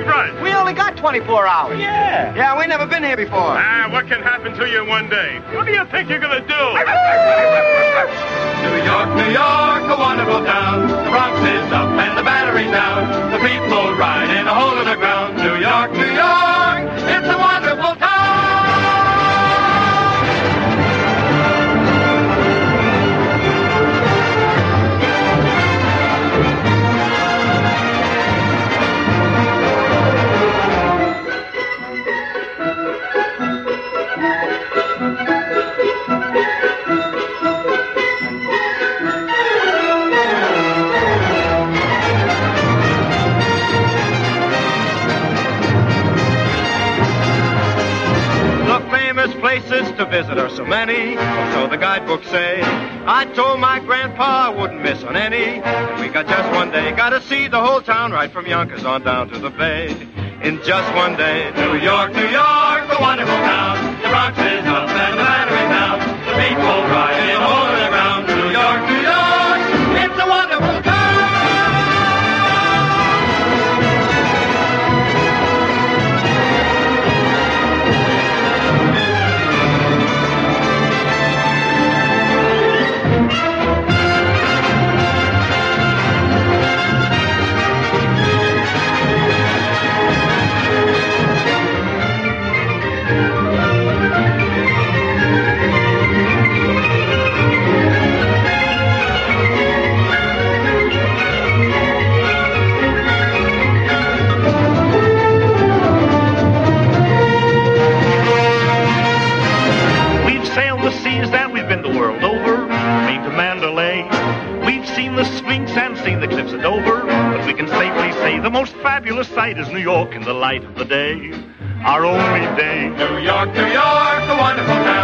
big rush? We only got 24 hours. Yeah. Yeah, we never been here before. Ah, what can happen to you in one day? What do you think you're gonna do? New York, New York, a wonderful town. The Bronx is up and the Battery's down. The people ride in a hole in the ground. New York, New York, places to visit are so many, so the guidebooks say. I told my grandpa I wouldn't miss on any. And we got just one day, gotta see the whole town right from Yonkers on down to the bay. In just one day, New York, New York, a wonderful town. Seas and we've been the world over, Maine to Mandalay. We've seen the Sphinx and seen the cliffs of Dover, but we can safely say the most fabulous sight is New York in the light of the day. Our only day. New York, New York, a wonderful town.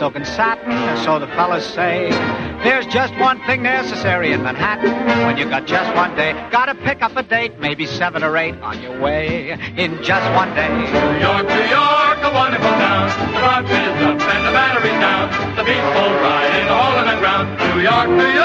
Silk and satin, so the fellas say. There's just one thing necessary in Manhattan when you got just one day. Gotta pick up a date, maybe seven or eight on your way in just one day. New York, New York, a wonderful town. The Bronx is up and the Battery's down. The people ride in a hole the ground. New York, New York.